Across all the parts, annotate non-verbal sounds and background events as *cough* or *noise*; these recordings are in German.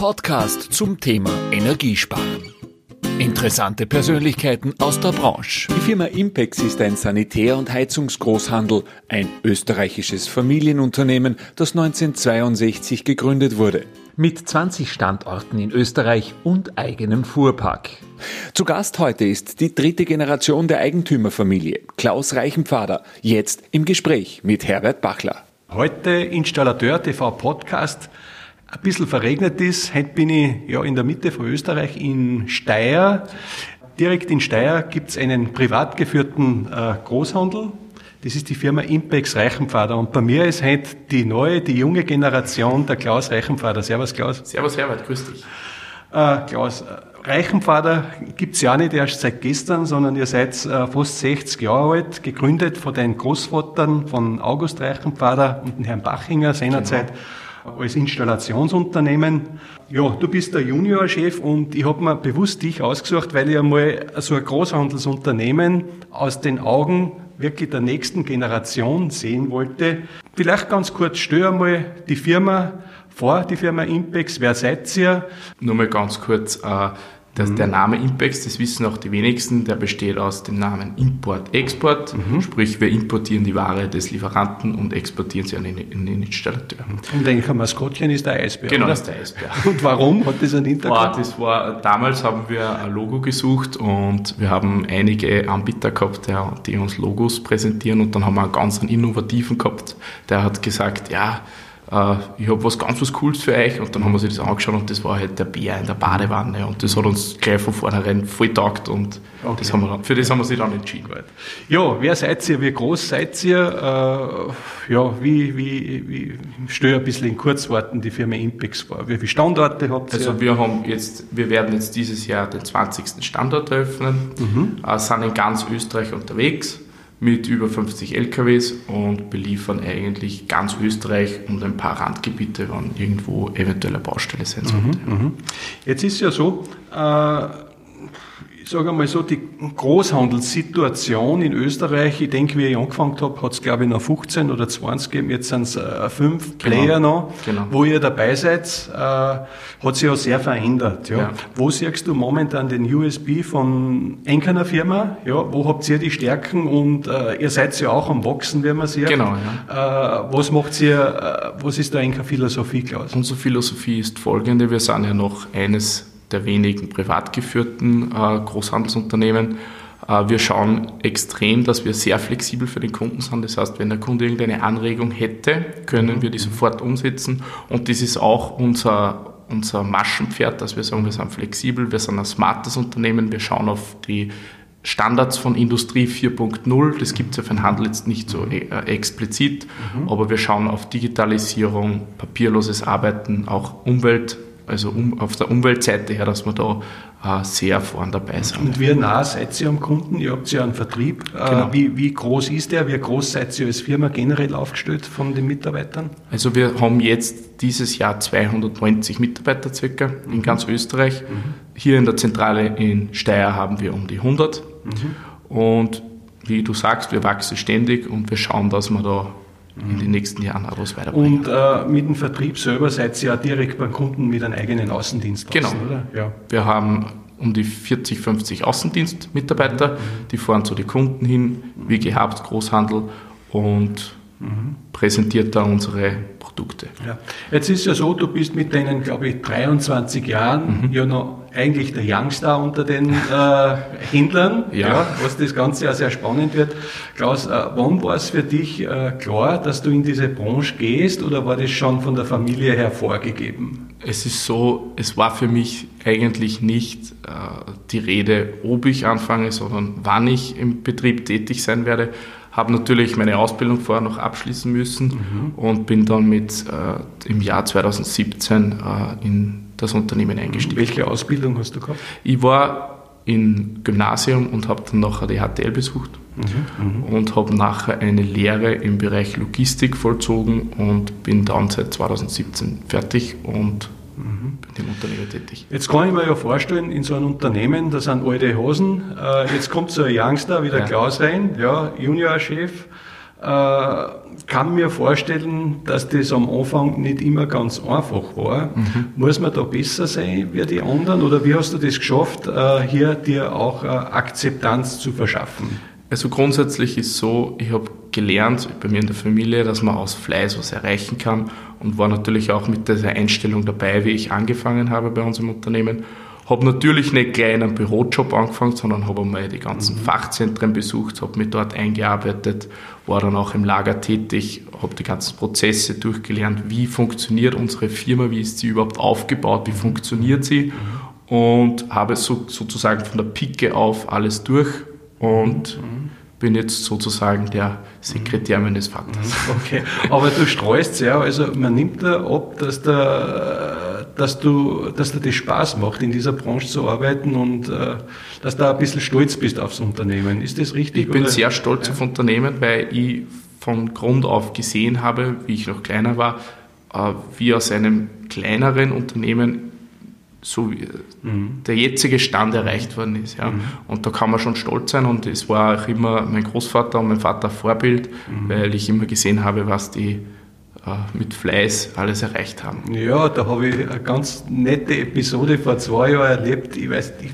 Podcast zum Thema Energiesparen. Interessante Persönlichkeiten aus der Branche. Die Firma Impex ist ein Sanitär- und Heizungsgroßhandel, ein österreichisches Familienunternehmen, das 1962 gegründet wurde. Mit 20 Standorten in Österreich und eigenem Fuhrpark. Zu Gast heute ist die dritte Generation der Eigentümerfamilie, Klaus Reichenpfader, jetzt im Gespräch mit Herbert Bachler. Heute Installateur TV Podcast ein bisschen verregnet ist. Heute bin ich ja in der Mitte von Österreich in Steyr. Direkt in Steyr gibt es einen privat geführten äh, Großhandel. Das ist die Firma Impex Reichenpfader. Und bei mir ist heute die neue, die junge Generation, der Klaus Reichenpfader. Servus, Klaus. Servus, Herbert, grüß dich. Äh, Klaus, Reichenpfader gibt's ja nicht erst seit gestern, sondern ihr seid äh, fast 60 Jahre alt, gegründet von den Großvatern von August Reichenpfader und dem Herrn Bachinger seinerzeit. Genau als Installationsunternehmen. Ja, du bist der Juniorchef und ich habe mir bewusst dich ausgesucht, weil ich einmal so ein Großhandelsunternehmen aus den Augen wirklich der nächsten Generation sehen wollte. Vielleicht ganz kurz, stell einmal die Firma vor, die Firma Impex. Wer seid ihr? Nur mal ganz kurz. Äh das, mhm. Der Name Impex, das wissen auch die wenigsten, der besteht aus dem Namen Import-Export, mhm. sprich wir importieren die Ware des Lieferanten und exportieren sie an den, an den Installateur. Und ein Maskottchen ist der Eisbär, Genau, oder? ist der Eisbär. *laughs* Und warum? Hat das einen Hintergrund? das war, damals haben wir ein Logo gesucht und wir haben einige Anbieter gehabt, die uns Logos präsentieren und dann haben wir einen ganz innovativen gehabt, der hat gesagt, ja, ich habe was ganz was Cooles für euch und dann haben wir sich das angeschaut und das war halt der Bär in der Badewanne und das hat uns gleich von vornherein voll taugt und okay. das haben wir dann, für das haben wir sich dann entschieden. Ja, wer seid ihr, wie groß seid ihr? Äh, ja, wie, wie, wie, stell ein bisschen in Kurzworten die Firma Impex vor. Wie viele Standorte habt ihr? Also wir haben jetzt, wir werden jetzt dieses Jahr den 20. Standort eröffnen, mhm. äh, sind in ganz Österreich unterwegs mit über 50 LKWs und beliefern eigentlich ganz Österreich und ein paar Randgebiete, wann irgendwo eventuell eine Baustelle sein sollte. Mhm, mhm. Jetzt ist ja so, äh, sage einmal so, die Großhandelssituation in Österreich, ich denke, wie ich angefangen habe, hat es glaube ich noch 15 oder 20 gegeben, jetzt sind es äh, fünf genau. Player noch, genau. wo ihr dabei seid, äh, hat sich ja sehr verändert. Ja. ja. Wo siehst du momentan den USB von enkeiner Firma? Ja, wo habt ihr die Stärken und äh, ihr seid ja auch am Wachsen, wie man sieht. Genau, ja. Äh, was macht ihr, äh, was ist da Enker Philosophie, Klaus? Unsere Philosophie ist folgende, wir sind ja noch eines der wenigen privat geführten äh, Großhandelsunternehmen. Äh, wir schauen extrem, dass wir sehr flexibel für den Kunden sind. Das heißt, wenn der Kunde irgendeine Anregung hätte, können wir die sofort umsetzen. Und das ist auch unser, unser Maschenpferd, dass wir sagen, wir sind flexibel, wir sind ein smartes Unternehmen, wir schauen auf die Standards von Industrie 4.0, das gibt es ja für den Handel jetzt nicht so äh, explizit, mhm. aber wir schauen auf Digitalisierung, papierloses Arbeiten, auch Umwelt, also um, auf der Umweltseite her, dass wir da äh, sehr vorn dabei sind. Und wie nah seid ihr am Kunden? Ihr habt ja einen Vertrieb. Äh, genau. wie, wie groß ist der? Wie groß seid ihr als Firma generell aufgestellt von den Mitarbeitern? Also wir haben jetzt dieses Jahr 290 Mitarbeiter circa mhm. in ganz Österreich. Mhm. Hier in der Zentrale in Steyr haben wir um die 100. Mhm. Und wie du sagst, wir wachsen ständig und wir schauen, dass wir da in den nächsten Jahren auch was weiterbringen. Und äh, mit dem Vertrieb selber seid ihr ja direkt beim Kunden mit einem eigenen Außendienst Genau. oder? Ja. Wir haben um die 40, 50 Außendienstmitarbeiter, mhm. die fahren zu den Kunden hin, wie gehabt, Großhandel und. Präsentiert da unsere Produkte. Ja. Jetzt ist ja so, du bist mit deinen, glaube ich, 23 Jahren mhm. ja noch eigentlich der Youngster unter den äh, *laughs* Händlern, ja. ja. was das Ganze ja sehr spannend wird. Klaus, äh, wann war es für dich äh, klar, dass du in diese Branche gehst oder war das schon von der Familie her vorgegeben? Es ist so, es war für mich eigentlich nicht äh, die Rede, ob ich anfange, sondern wann ich im Betrieb tätig sein werde. Habe natürlich meine Ausbildung vorher noch abschließen müssen mhm. und bin dann mit äh, im Jahr 2017 äh, in das Unternehmen eingestiegen. Welche Ausbildung hast du gehabt? Ich war im Gymnasium und habe dann nachher die HTL besucht mhm, mhm, und habe nachher eine Lehre im Bereich Logistik vollzogen und bin dann seit 2017 fertig und mhm. im Unternehmen tätig. Jetzt kann ich mir ja vorstellen, in so einem Unternehmen, da sind alte Hosen, äh, jetzt kommt so ein Youngster wie der ja. Klaus rein, ja, Juniorchef, äh, kann kann mir vorstellen, dass das am Anfang nicht immer ganz einfach war. Mhm. Muss man da besser sein wie die anderen oder wie hast du das geschafft, äh, hier dir auch äh, Akzeptanz zu verschaffen? Also grundsätzlich ist so, ich habe gelernt bei mir in der Familie, dass man aus Fleiß was erreichen kann und war natürlich auch mit dieser Einstellung dabei, wie ich angefangen habe bei uns im Unternehmen. Habe natürlich nicht gleich in einem Bürojob angefangen, sondern habe einmal die ganzen mhm. Fachzentren besucht, habe mich dort eingearbeitet, war dann auch im Lager tätig, habe die ganzen Prozesse durchgelernt, wie funktioniert unsere Firma, wie ist sie überhaupt aufgebaut, wie funktioniert sie mhm. und habe so, sozusagen von der Pike auf alles durch und mhm. Bin jetzt sozusagen der Sekretär meines Vaters. Mhm. Okay, aber du streust sehr, also man nimmt da ab, dass da dass du, dass dir das Spaß macht, in dieser Branche zu arbeiten und äh, dass du ein bisschen stolz bist aufs Unternehmen. Ist das richtig? Ich bin oder? sehr stolz ja. auf Unternehmen, weil ich von Grund auf gesehen habe, wie ich noch kleiner war, äh, wie aus einem kleineren Unternehmen so wie mhm. der jetzige Stand erreicht worden ist. Ja. Mhm. Und da kann man schon stolz sein und es war auch immer mein Großvater und mein Vater Vorbild, mhm. weil ich immer gesehen habe, was die äh, mit Fleiß alles erreicht haben. Ja, da habe ich eine ganz nette Episode vor zwei Jahren erlebt. Ich weiß, ich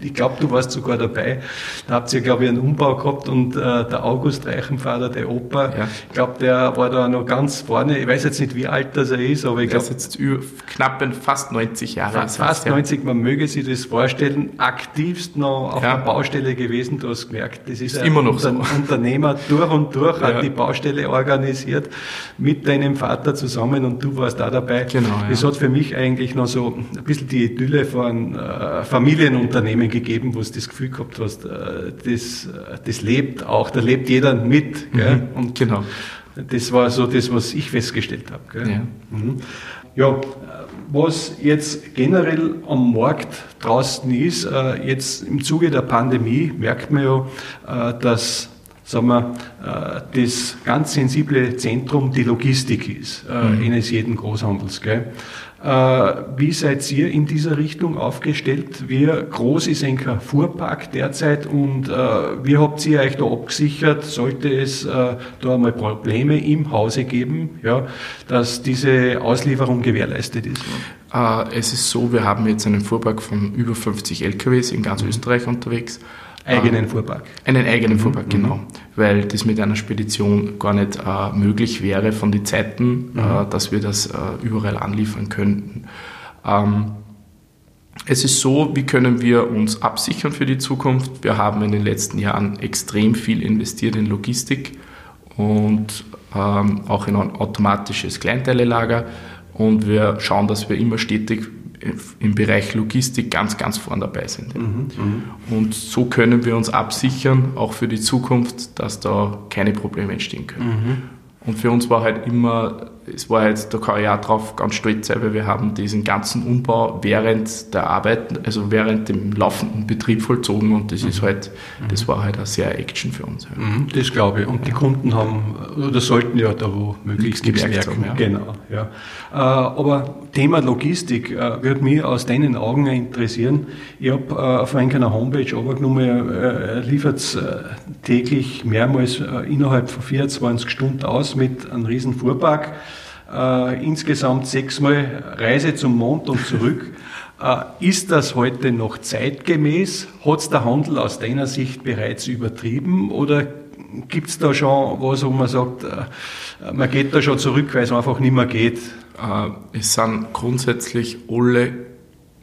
ich glaube, du warst sogar dabei. Da habt ihr, glaube ich, einen Umbau gehabt und äh, der August Reichenvater, der Opa, ja. ich glaube, der war da noch ganz vorne. Ich weiß jetzt nicht, wie alt das er ist, aber ich glaube. Er ist jetzt knapp fast 90 Jahre. Fast, fast 90, man möge sich das vorstellen. Aktivst noch auf ja. der Baustelle gewesen, du hast gemerkt, das ist, ist ein immer noch so. Unternehmer durch und durch, hat die Baustelle organisiert mit deinem Vater zusammen und du warst da dabei. Genau. Das hat für mich eigentlich noch so ein bisschen die Idylle von äh, Familienunternehmen Unternehmen gegeben, wo du das Gefühl gehabt hast, äh, das, äh, das lebt auch, da lebt jeder mit. Gell? Mhm, und genau. Das war so das, was ich festgestellt habe. Gell? Ja. Mhm. ja, was jetzt generell am Markt draußen ist, äh, jetzt im Zuge der Pandemie merkt man ja, dass sagen wir, das ganz sensible Zentrum die Logistik ist, mhm. eines jeden Großhandels. Gell? Äh, wie seid ihr in dieser Richtung aufgestellt? Wie groß ist ein Fuhrpark derzeit und äh, wie habt ihr euch da abgesichert, sollte es äh, da einmal Probleme im Hause geben, ja, dass diese Auslieferung gewährleistet ist? Es ist so, wir haben jetzt einen Fuhrpark von über 50 LKWs in ganz mhm. Österreich unterwegs. Eigenen Fuhrpark. Einen eigenen Fuhrpark, mhm. genau. Weil das mit einer Spedition gar nicht äh, möglich wäre von den Zeiten, mhm. äh, dass wir das äh, überall anliefern könnten. Ähm, es ist so, wie können wir uns absichern für die Zukunft? Wir haben in den letzten Jahren extrem viel investiert in Logistik und ähm, auch in ein automatisches Kleinteilelager und wir schauen, dass wir immer stetig im Bereich Logistik ganz, ganz vorn dabei sind. Mhm, und so können wir uns absichern, auch für die Zukunft, dass da keine Probleme entstehen können. Mhm. Und für uns war halt immer es war jetzt, da kann ich auch drauf ganz stolz sein, weil wir haben diesen ganzen Umbau während der Arbeit, also während dem laufenden Betrieb vollzogen und das ist halt, das war halt auch sehr Action für uns. Ja. Mhm, das glaube ich. Und die Kunden haben, oder sollten ja da wo möglichst gemerkt haben. Ja. Genau, ja. Äh, aber Thema Logistik äh, würde mich aus deinen Augen interessieren. Ich habe äh, auf einer Homepage er liefert täglich mehrmals innerhalb von 24 Stunden aus mit einem riesen Fuhrpark äh, insgesamt sechsmal Reise zum Mond und zurück. *laughs* Äh, ist das heute noch zeitgemäß? Hat es der Handel aus deiner Sicht bereits übertrieben oder gibt es da schon was, wo man sagt, äh, man geht da schon zurück, weil es einfach nicht mehr geht? Äh, es sind grundsätzlich alle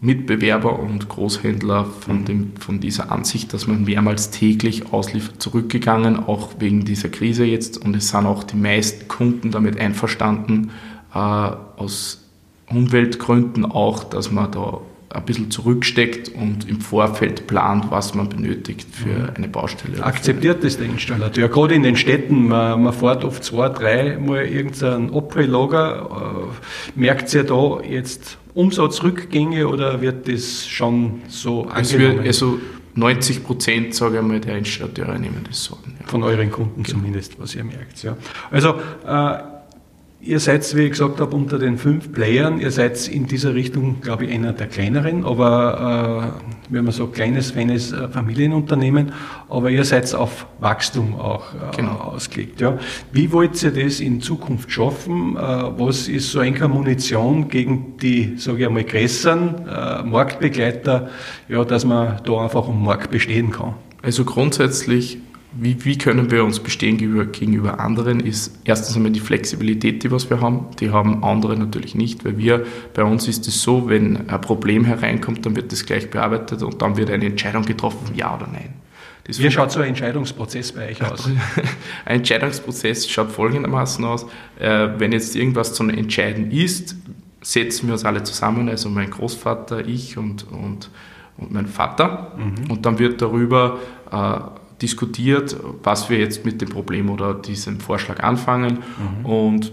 Mitbewerber und Großhändler von, dem, von dieser Ansicht, dass man mehrmals täglich ausliefert, zurückgegangen, auch wegen dieser Krise jetzt. Und es sind auch die meisten Kunden damit einverstanden, äh, aus Umweltgründen auch, dass man da ein bisschen zurücksteckt und im Vorfeld plant, was man benötigt für mhm. eine Baustelle. Akzeptiert das der Installateur? Gerade in den Städten, man, man fährt oft zwei, drei Mal irgendein Abfalllager. Äh, merkt ihr da jetzt Umsatzrückgänge oder wird das schon so angenommen? Also 90 Prozent, sage ich mal, der Installateure nehmen das so an. Ja. Von euren Kunden genau. zumindest, was ihr merkt. Ja. Also äh, Ihr seid, wie ich gesagt habe, unter den fünf Playern. Ihr seid in dieser Richtung, glaube ich, einer der kleineren, aber äh, wenn man so kleines, feines äh, Familienunternehmen. Aber ihr seid auf Wachstum auch äh, genau. ausgelegt. Ja. Wie wollt ihr das in Zukunft schaffen? Äh, was ist so eine Munition gegen die, sage ich einmal, größeren äh, Marktbegleiter, ja, dass man da einfach am Markt bestehen kann? Also grundsätzlich wie, wie können wir uns bestehen gegenüber, gegenüber anderen, ist erstens einmal die Flexibilität, die was wir haben. Die haben andere natürlich nicht, weil wir, bei uns ist es so, wenn ein Problem hereinkommt, dann wird das gleich bearbeitet und dann wird eine Entscheidung getroffen, ja oder nein. Das Wie schaut so ein Entscheidungsprozess bei euch aus? *laughs* ein Entscheidungsprozess schaut folgendermaßen aus. Äh, wenn jetzt irgendwas zu entscheiden ist, setzen wir uns alle zusammen, also mein Großvater, ich und, und, und mein Vater. Mhm. Und dann wird darüber äh, diskutiert, was wir jetzt mit dem Problem oder diesem Vorschlag anfangen. Mhm. Und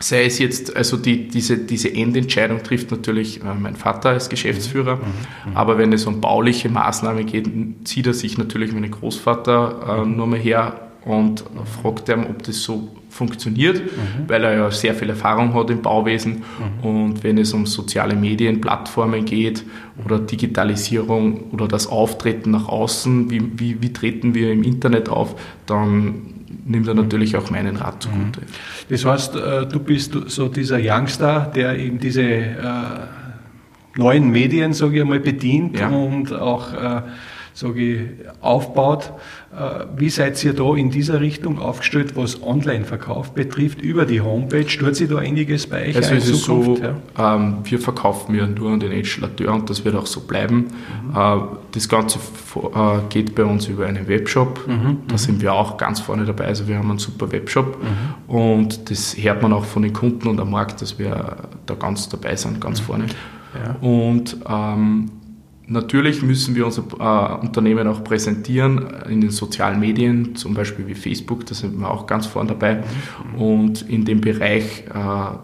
sei es jetzt, also die, diese, diese Endentscheidung trifft natürlich äh, mein Vater als Geschäftsführer, mhm. Mhm. aber wenn es um bauliche Maßnahmen geht, zieht er sich natürlich meinen Großvater äh, mhm. nur mal her und fragt ihn, ob das so funktioniert, mhm. weil er ja sehr viel Erfahrung hat im Bauwesen. Mhm. Und wenn es um soziale Medien, Plattformen geht oder Digitalisierung oder das Auftreten nach außen, wie, wie, wie treten wir im Internet auf, dann nimmt er natürlich auch meinen Rat zugute. Mhm. Das heißt, äh, du bist so dieser Youngster, der eben diese äh, neuen Medien, sage ich einmal, bedient ja. und auch äh, sage ich, aufbaut. Äh, wie seid ihr da in dieser Richtung aufgestellt, was Online-Verkauf betrifft, über die Homepage? Tut sich da einiges bei euch also es Zukunft? Ist so, ja? ähm, wir verkaufen ja nur an den Installateur und das wird auch so bleiben. Mhm. Äh, das Ganze äh, geht bei uns über einen Webshop. Mhm. Da sind wir auch ganz vorne dabei. Also wir haben einen super Webshop mhm. und das hört man auch von den Kunden und am Markt, dass wir da ganz dabei sind, ganz mhm. vorne. Ja. Und ähm, Natürlich müssen wir unser äh, Unternehmen auch präsentieren in den sozialen Medien, zum Beispiel wie Facebook, da sind wir auch ganz vorne dabei. Und in dem Bereich äh,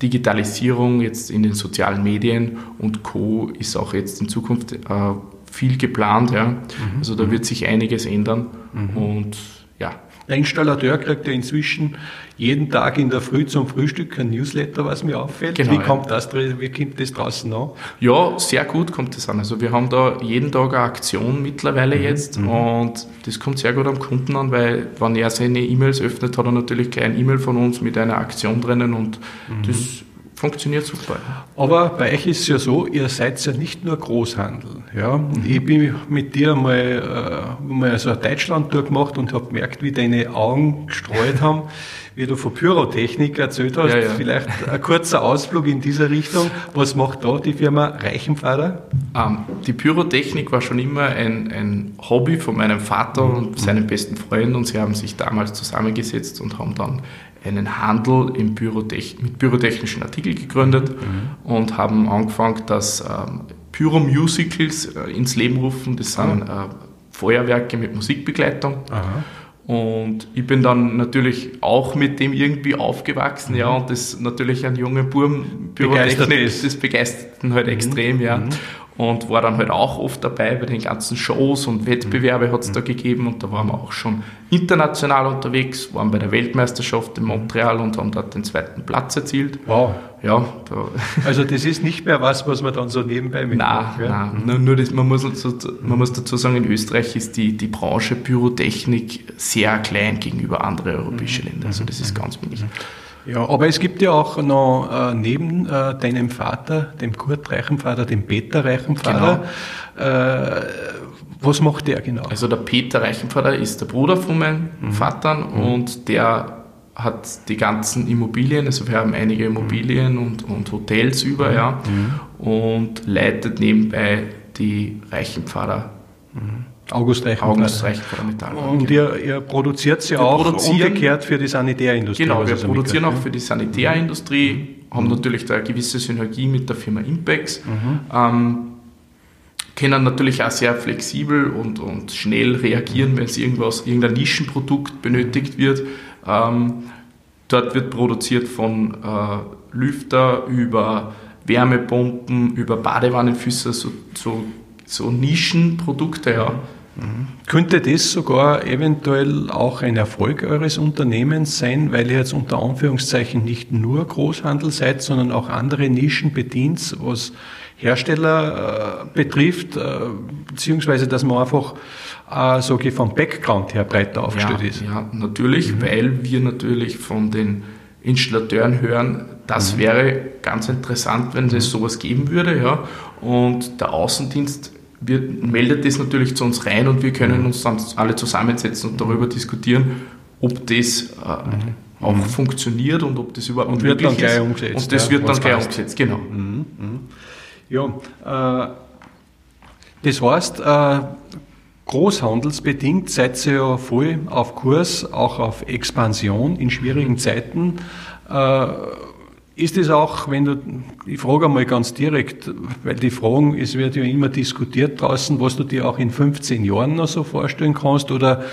Digitalisierung jetzt in den sozialen Medien und Co. ist auch jetzt in Zukunft äh, viel geplant. Ja. Mhm. Also da wird sich einiges ändern. Mhm. Und der Installateur kriegt ja inzwischen jeden Tag in der Früh zum Frühstück ein Newsletter, was mir auffällt. Genau, wie, kommt das, wie kommt das draußen an? Ja, sehr gut kommt das an. Also wir haben da jeden Tag eine Aktion mittlerweile mhm. jetzt mhm. und das kommt sehr gut am Kunden an, weil wenn er seine E-Mails öffnet, hat er natürlich gleich ein E-Mail von uns mit einer Aktion drinnen und mhm. das funktioniert super. Aber bei euch ist es ja so, ihr seid ja nicht nur Großhandel. Ja? Mhm. Ich bin mit dir mal, äh, mal so eine Deutschland-Tour gemacht und habe gemerkt, wie deine Augen gestreut haben, *laughs* wie du von Pyrotechnik erzählt hast. Ja, ja. Vielleicht ein kurzer Ausflug in diese Richtung. Was macht da die Firma Reichenpfader? Ähm, die Pyrotechnik war schon immer ein, ein Hobby von meinem Vater und seinem besten Freund und sie haben sich damals zusammengesetzt und haben dann einen Handel Pyrotech mit pyrotechnischen Artikeln gegründet mhm. und haben angefangen, dass ähm, Pyro-Musicals äh, ins Leben rufen. Das sind ah. äh, Feuerwerke mit Musikbegleitung. Aha. Und ich bin dann natürlich auch mit dem irgendwie aufgewachsen, mhm. ja, und das natürlich ein junger Burm, Pyrotechnik, das begeistert halt mhm. extrem, ja. Mhm und war dann halt auch oft dabei bei den ganzen Shows und Wettbewerbe hat es da mhm. gegeben und da waren wir auch schon international unterwegs, waren bei der Weltmeisterschaft in Montreal und haben dort den zweiten Platz erzielt. Wow. Ja. Da *laughs* also das ist nicht mehr was, was man dann so nebenbei mitmacht? Nein, ja? nein. Nur, nur das, man, muss, man muss dazu sagen, in Österreich ist die, die Branche Pyrotechnik sehr klein gegenüber anderen europäischen mhm. Ländern. Also das ist ganz wenig. Ja, aber es gibt ja auch noch äh, neben äh, deinem Vater, dem Kurt Reichenvater, dem Peter Reichenvater, genau. äh, was macht der genau? Also der Peter Reichenvater ist der Bruder von meinem mhm. Vater mhm. und der hat die ganzen Immobilien, also wir haben einige Immobilien und, und Hotels über, mhm. ja, mhm. und leitet nebenbei die Reichenpfarrer. Mhm. August Reichenpfarrer. August Reichenpfarrer Metall. Und ihr, ihr produziert sie auch umgekehrt für die Sanitärindustrie. Genau, wir produzieren auch für die Sanitärindustrie, mhm. haben natürlich da eine gewisse Synergie mit der Firma Impex. Mhm. Ähm, können natürlich auch sehr flexibel und, und schnell reagieren, wenn es irgendwas, irgendein Nischenprodukt benötigt wird. Ähm, dort wird produziert von äh, Lüfter über Wärmepumpen, über Badewannenfüße, so, so, so Nischenprodukte, ja Mhm. Könnte das sogar eventuell auch ein Erfolg eures Unternehmens sein, weil ihr jetzt unter Anführungszeichen nicht nur Großhandel seid, sondern auch andere Nischen bedient, was Hersteller äh, betrifft, äh, beziehungsweise dass man einfach, äh, ich, vom Background her breiter aufgestellt ja, ist? Ja, natürlich, mhm. weil wir natürlich von den Installateuren hören, das mhm. wäre ganz interessant, wenn es mhm. sowas geben würde. Ja. Und der Außendienst wird, meldet das natürlich zu uns rein und wir können mhm. uns dann alle zusammensetzen und darüber diskutieren, ob das äh, mhm. auch mhm. funktioniert und ob das überhaupt und wird dann gleich umgesetzt. Und das ja, wird dann gleich heißt. umgesetzt, genau. Mhm. mhm. Ja, äh, das heißt, äh, großhandelsbedingt seid ihr ja voll auf Kurs, auch auf Expansion in schwierigen Zeiten. Äh, ist es auch, wenn du, ich frage einmal ganz direkt, weil die Fragen, es wird ja immer diskutiert draußen, was du dir auch in 15 Jahren noch so vorstellen kannst oder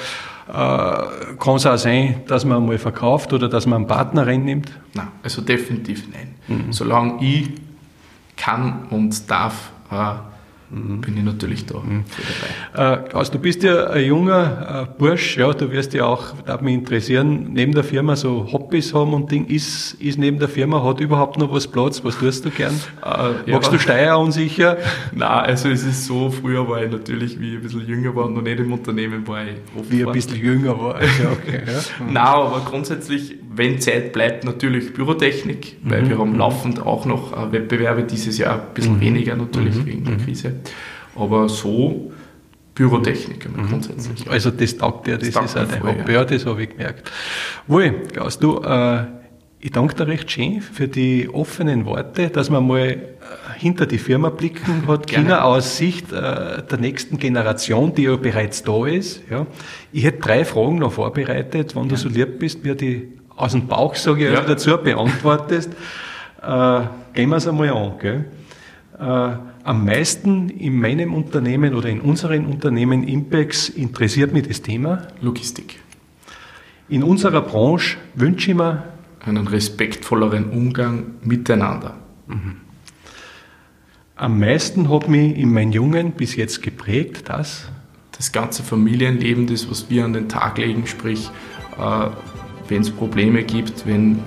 äh, kann es auch sein, dass man mal verkauft oder dass man einen Partner reinnimmt? Nein, also definitiv nein. Mhm. Solange ich kann und darf, äh. Bin ich natürlich da mhm. Äh, Klaus, du bist ja ein junger äh, Bursch, ja, du wirst ja auch, darf mich interessieren, neben der Firma so Hobbys haben und Ding, ist, ist neben der Firma, hat überhaupt noch was Platz, was tust du gern? Äh, Magst ja. du Steier unsicher? *laughs* Nein, also es ist so, früher war ich natürlich, wie ich ein bisschen jünger war und noch nicht im Unternehmen war ich oft Wie ein bisschen jünger war, ja, okay. Ja. *laughs* Nein, aber grundsätzlich, wenn Zeit bleibt, natürlich Bürotechnik, weil mhm. wir haben laufend auch noch äh, Wettbewerbe, dieses Jahr ein bisschen mhm. weniger natürlich mhm. wegen der mhm. Krise. Aber so Bürotechniker mhm. grundsätzlich. Also das taugt dir, das, das ist auch dein Hobby, ja. das habe ich gemerkt. Wohl, Klaus, du, äh, ich danke dir recht schön für die offenen Worte, dass man mal äh, hinter die Firma blicken *laughs* hat China aus Sicht äh, der nächsten Generation, die ja bereits da ist. Ja. Ich hätte drei Fragen noch vorbereitet, wenn ja. du so lieb bist, mir die aus dem Bauch, sage ich, also dazu beantwortest. Äh, gehen wir es einmal an. Gell? Äh, am meisten in meinem Unternehmen oder in unseren Unternehmen Impex interessiert mich das Thema Logistik. In unserer Branche wünsche ich mir einen respektvolleren Umgang miteinander. Mhm. Am meisten hat mich in meinen Jungen bis jetzt geprägt, dass das ganze Familienleben, das, was wir an den Tag legen, sprich, äh, wenn es Probleme gibt, wenn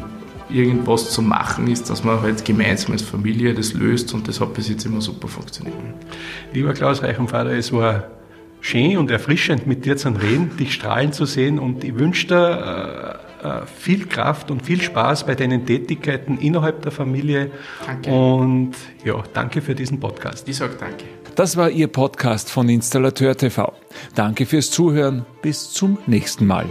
irgendwas zu machen ist, dass man halt gemeinsam als Familie das löst und das hat bis jetzt immer super funktioniert. Lieber Klaus Reichenvater, es war schön und erfrischend mit dir zu reden, dich strahlen zu sehen und ich wünsche dir äh, äh, viel Kraft und viel Spaß bei deinen Tätigkeiten innerhalb der Familie. Danke. Und ja, danke für diesen Podcast. Ich sage danke. Das war Ihr Podcast von Installateur TV. Danke fürs Zuhören. Bis zum nächsten Mal.